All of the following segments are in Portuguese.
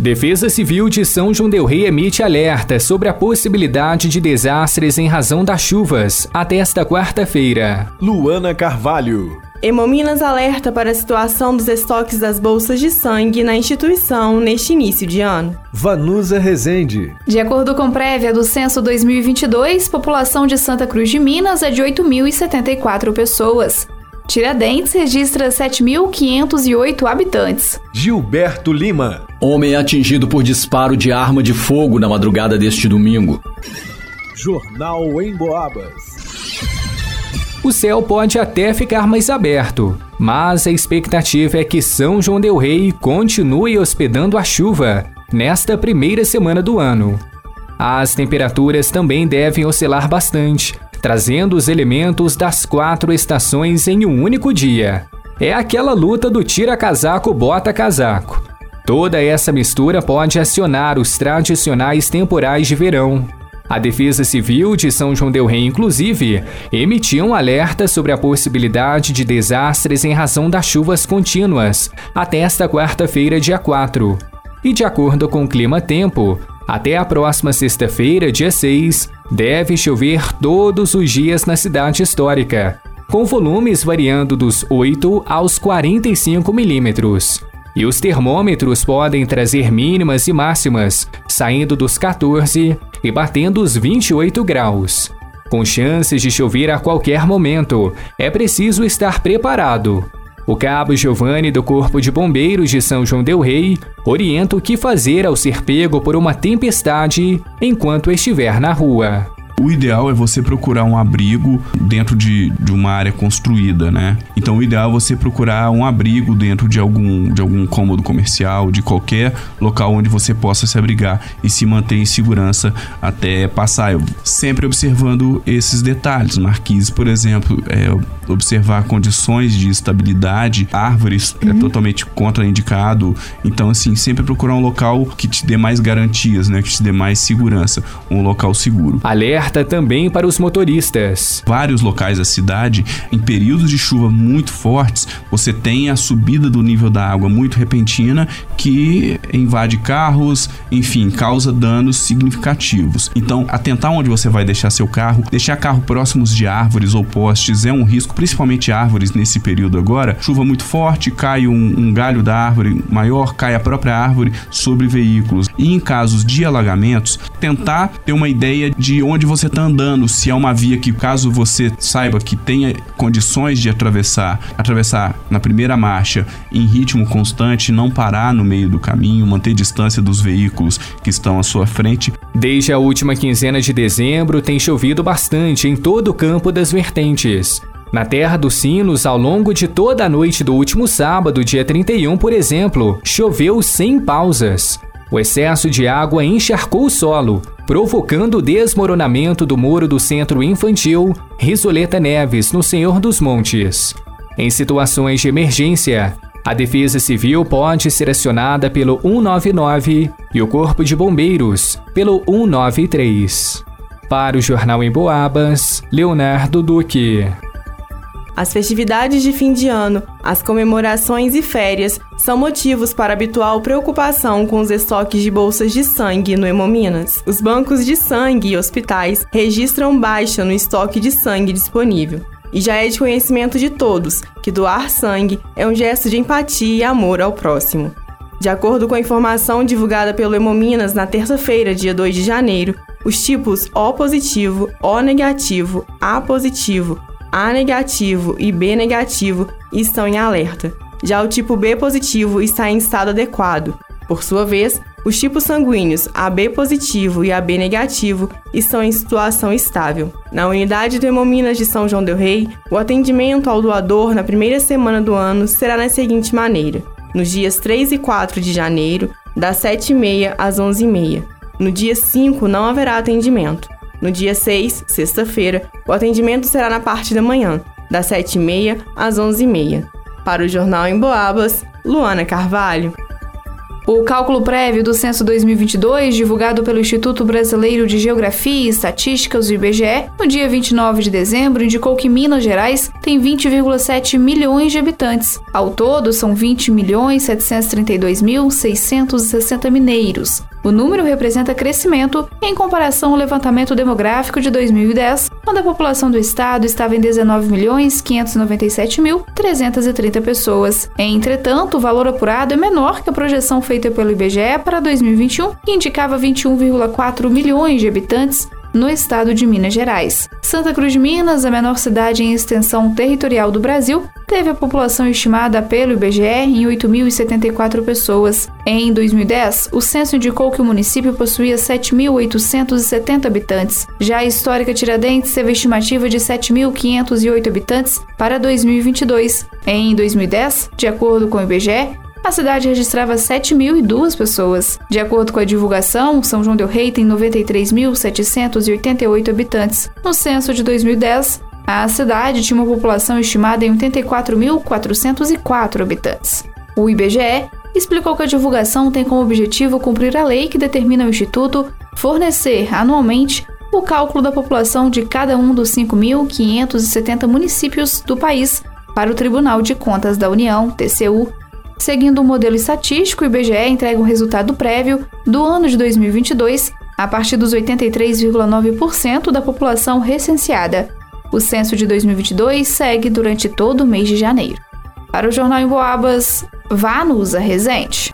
Defesa Civil de São João del Rei emite alerta sobre a possibilidade de desastres em razão das chuvas até esta quarta-feira. Luana Carvalho. Hemominas alerta para a situação dos estoques das bolsas de sangue na instituição neste início de ano. Vanusa Rezende. De acordo com prévia do censo 2022, população de Santa Cruz de Minas é de 8.074 pessoas. Tiradentes registra 7.508 habitantes. Gilberto Lima. Homem atingido por disparo de arma de fogo na madrugada deste domingo. Jornal em Boabas. O céu pode até ficar mais aberto, mas a expectativa é que São João del Rei continue hospedando a chuva nesta primeira semana do ano. As temperaturas também devem oscilar bastante, trazendo os elementos das quatro estações em um único dia. É aquela luta do tira-casaco bota-casaco. Toda essa mistura pode acionar os tradicionais temporais de verão, a Defesa Civil de São João Del Rei, inclusive, emitiu um alerta sobre a possibilidade de desastres em razão das chuvas contínuas até esta quarta-feira, dia 4. E de acordo com o Clima Tempo, até a próxima sexta-feira, dia 6, deve chover todos os dias na cidade histórica, com volumes variando dos 8 aos 45 milímetros. E os termômetros podem trazer mínimas e máximas, saindo dos 14 e batendo os 28 graus. Com chances de chover a qualquer momento, é preciso estar preparado. O cabo Giovanni do Corpo de Bombeiros de São João del Rei orienta o que fazer ao ser pego por uma tempestade enquanto estiver na rua. O ideal é você procurar um abrigo dentro de, de uma área construída, né? Então o ideal é você procurar um abrigo dentro de algum, de algum cômodo comercial, de qualquer local onde você possa se abrigar e se manter em segurança até passar. Sempre observando esses detalhes. Marquises, por exemplo, é, observar condições de estabilidade, árvores é uhum. é totalmente contraindicado. Então, assim, sempre procurar um local que te dê mais garantias, né? Que te dê mais segurança, um local seguro. Alerta alerta também para os motoristas. Vários locais da cidade, em períodos de chuva muito fortes, você tem a subida do nível da água muito repentina que invade carros, enfim, causa danos significativos. Então, atentar onde você vai deixar seu carro, deixar carro próximos de árvores ou postes é um risco, principalmente árvores nesse período agora. Chuva muito forte, cai um, um galho da árvore maior, cai a própria árvore sobre veículos. E em casos de alagamentos, tentar ter uma ideia de onde você está andando, se é uma via que, caso você saiba que tenha condições de atravessar, atravessar na primeira marcha em ritmo constante, não parar no meio do caminho, manter distância dos veículos que estão à sua frente. Desde a última quinzena de dezembro, tem chovido bastante em todo o campo das vertentes. Na Terra dos Sinos, ao longo de toda a noite do último sábado, dia 31, por exemplo, choveu sem pausas. O excesso de água encharcou o solo, provocando o desmoronamento do muro do centro infantil Risoleta Neves, no Senhor dos Montes. Em situações de emergência, a Defesa Civil pode ser acionada pelo 199 e o Corpo de Bombeiros pelo 193. Para o Jornal em Boabas, Leonardo Duque. As festividades de fim de ano, as comemorações e férias são motivos para habitual preocupação com os estoques de bolsas de sangue no Hemominas. Os bancos de sangue e hospitais registram baixa no estoque de sangue disponível. E já é de conhecimento de todos que doar sangue é um gesto de empatia e amor ao próximo. De acordo com a informação divulgada pelo Hemominas na terça-feira, dia 2 de janeiro, os tipos O positivo, O negativo, A positivo, a negativo e B negativo estão em alerta. Já o tipo B positivo está em estado adequado. Por sua vez, os tipos sanguíneos AB positivo e AB negativo estão em situação estável. Na unidade de Hemominas de São João del Rei, o atendimento ao doador na primeira semana do ano será da seguinte maneira: nos dias 3 e 4 de janeiro, das 7h30 às 11h30. No dia 5 não haverá atendimento. No dia 6, sexta-feira, o atendimento será na parte da manhã, das 7h30 às 11h30. Para o Jornal em Boabas, Luana Carvalho. O cálculo prévio do Censo 2022, divulgado pelo Instituto Brasileiro de Geografia e Estatísticas, IBGE, no dia 29 de dezembro, indicou que Minas Gerais tem 20,7 milhões de habitantes. Ao todo, são 20 milhões 732.660 mineiros. O número representa crescimento em comparação ao levantamento demográfico de 2010, quando a população do estado estava em 19.597.330 pessoas. Entretanto, o valor apurado é menor que a projeção feita pelo IBGE para 2021, que indicava 21,4 milhões de habitantes no estado de Minas Gerais. Santa Cruz de Minas, a menor cidade em extensão territorial do Brasil, teve a população estimada pelo IBGE em 8.074 pessoas. Em 2010, o censo indicou que o município possuía 7.870 habitantes. Já a histórica Tiradentes teve estimativa de 7.508 habitantes para 2022. Em 2010, de acordo com o IBGE, a cidade registrava 7.002 pessoas. De acordo com a divulgação, São João del Rei tem 93.788 habitantes. No censo de 2010, a cidade tinha uma população estimada em 84.404 habitantes. O IBGE explicou que a divulgação tem como objetivo cumprir a lei que determina ao Instituto fornecer anualmente o cálculo da população de cada um dos 5.570 municípios do país para o Tribunal de Contas da União, TCU, Seguindo o um modelo estatístico, o IBGE entrega um resultado prévio do ano de 2022 a partir dos 83,9% da população recenseada. O censo de 2022 segue durante todo o mês de janeiro. Para o Jornal em Boabas, Vanusa Rezende.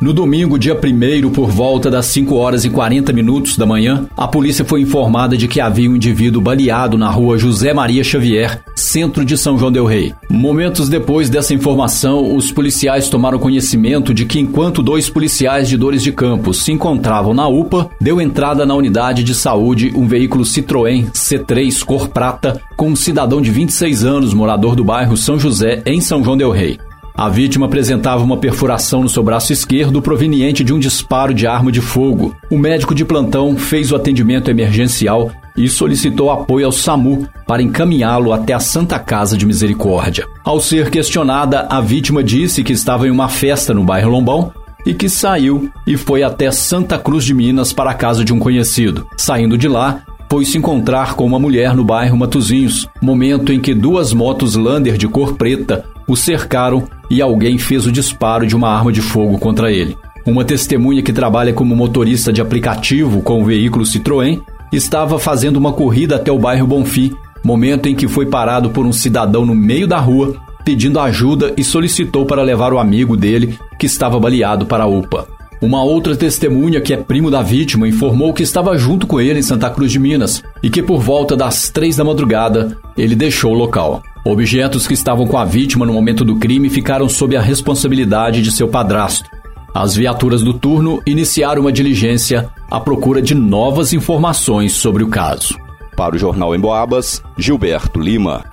No domingo, dia 1 por volta das 5 horas e 40 minutos da manhã, a polícia foi informada de que havia um indivíduo baleado na rua José Maria Xavier, centro de São João Del Rei. Momentos depois dessa informação, os policiais tomaram conhecimento de que enquanto dois policiais de Dores de Campos se encontravam na UPA, deu entrada na unidade de saúde um veículo Citroën C3 cor prata com um cidadão de 26 anos, morador do bairro São José, em São João Del Rei. A vítima apresentava uma perfuração no seu braço esquerdo proveniente de um disparo de arma de fogo. O médico de plantão fez o atendimento emergencial e solicitou apoio ao SAMU para encaminhá-lo até a Santa Casa de Misericórdia. Ao ser questionada, a vítima disse que estava em uma festa no bairro Lombão e que saiu e foi até Santa Cruz de Minas para a casa de um conhecido. Saindo de lá, foi se encontrar com uma mulher no bairro Matuzinhos, momento em que duas motos Lander de cor preta o cercaram e alguém fez o disparo de uma arma de fogo contra ele. Uma testemunha que trabalha como motorista de aplicativo com o veículo Citroën estava fazendo uma corrida até o bairro Bonfim, momento em que foi parado por um cidadão no meio da rua pedindo ajuda e solicitou para levar o amigo dele que estava baleado para a UPA. Uma outra testemunha, que é primo da vítima, informou que estava junto com ele em Santa Cruz de Minas e que por volta das três da madrugada ele deixou o local. Objetos que estavam com a vítima no momento do crime ficaram sob a responsabilidade de seu padrasto. As viaturas do turno iniciaram uma diligência à procura de novas informações sobre o caso. Para o Jornal em Boabas, Gilberto Lima.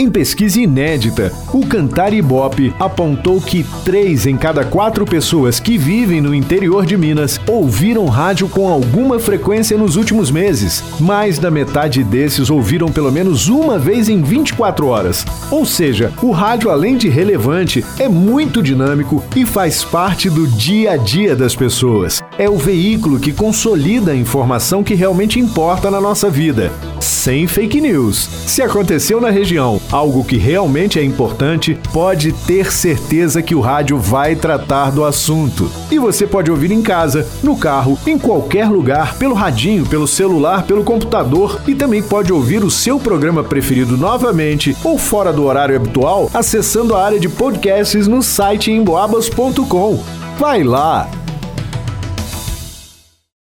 Em pesquisa inédita, o Cantar Ibope apontou que três em cada quatro pessoas que vivem no interior de Minas ouviram rádio com alguma frequência nos últimos meses. Mais da metade desses ouviram pelo menos uma vez em 24 horas. Ou seja, o rádio, além de relevante, é muito dinâmico e faz parte do dia a dia das pessoas. É o veículo que consolida a informação que realmente importa na nossa vida. Sem fake news. Se aconteceu na região algo que realmente é importante, pode ter certeza que o rádio vai tratar do assunto. E você pode ouvir em casa, no carro, em qualquer lugar, pelo radinho, pelo celular, pelo computador e também pode ouvir o seu programa preferido novamente ou fora do horário habitual acessando a área de podcasts no site emboabas.com. Vai lá!